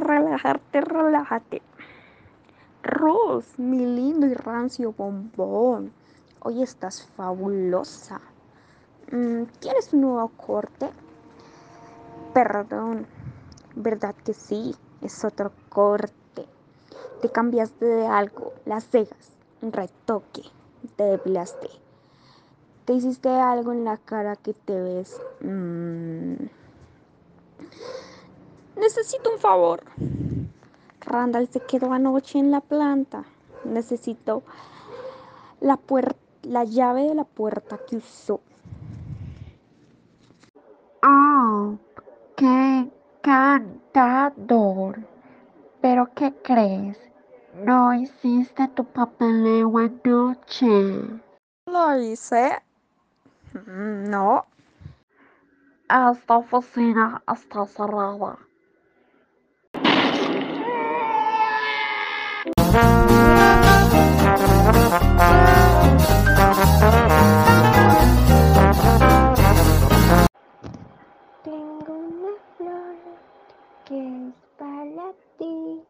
relajarte, relájate. Rose, mi lindo y rancio bombón, hoy estás fabulosa. Mm, ¿Tienes un nuevo corte? Perdón, ¿verdad que sí? Es otro corte. Te cambiaste de algo, las cejas, un retoque, te depilaste. Te hiciste algo en la cara que te ves... Mm, necesito un favor. Randall se quedó anoche en la planta. Necesito la, la llave de la puerta que usó. ¡Oh! ¡Qué encantador! ¿Pero qué crees? No hiciste tu papeleo anoche. Lo hice. No. Esta oficina está cerrada. Tengo una flor que es para ti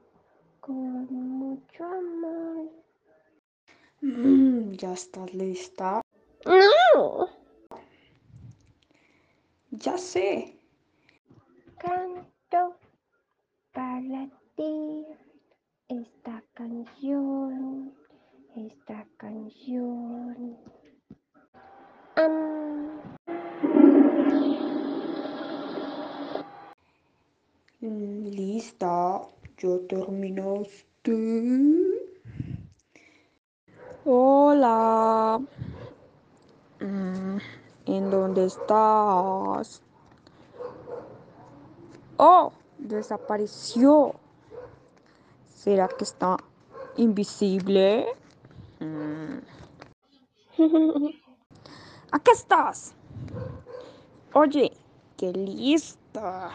con mucho amor. Mm, ¿Ya estás lista? ¡No! Ya sé. Lista, yo terminaste. Hola. Mm, ¿En dónde estás? Oh, desapareció. ¿Será que está invisible? Mm. ¿A qué estás? Oye, qué lista.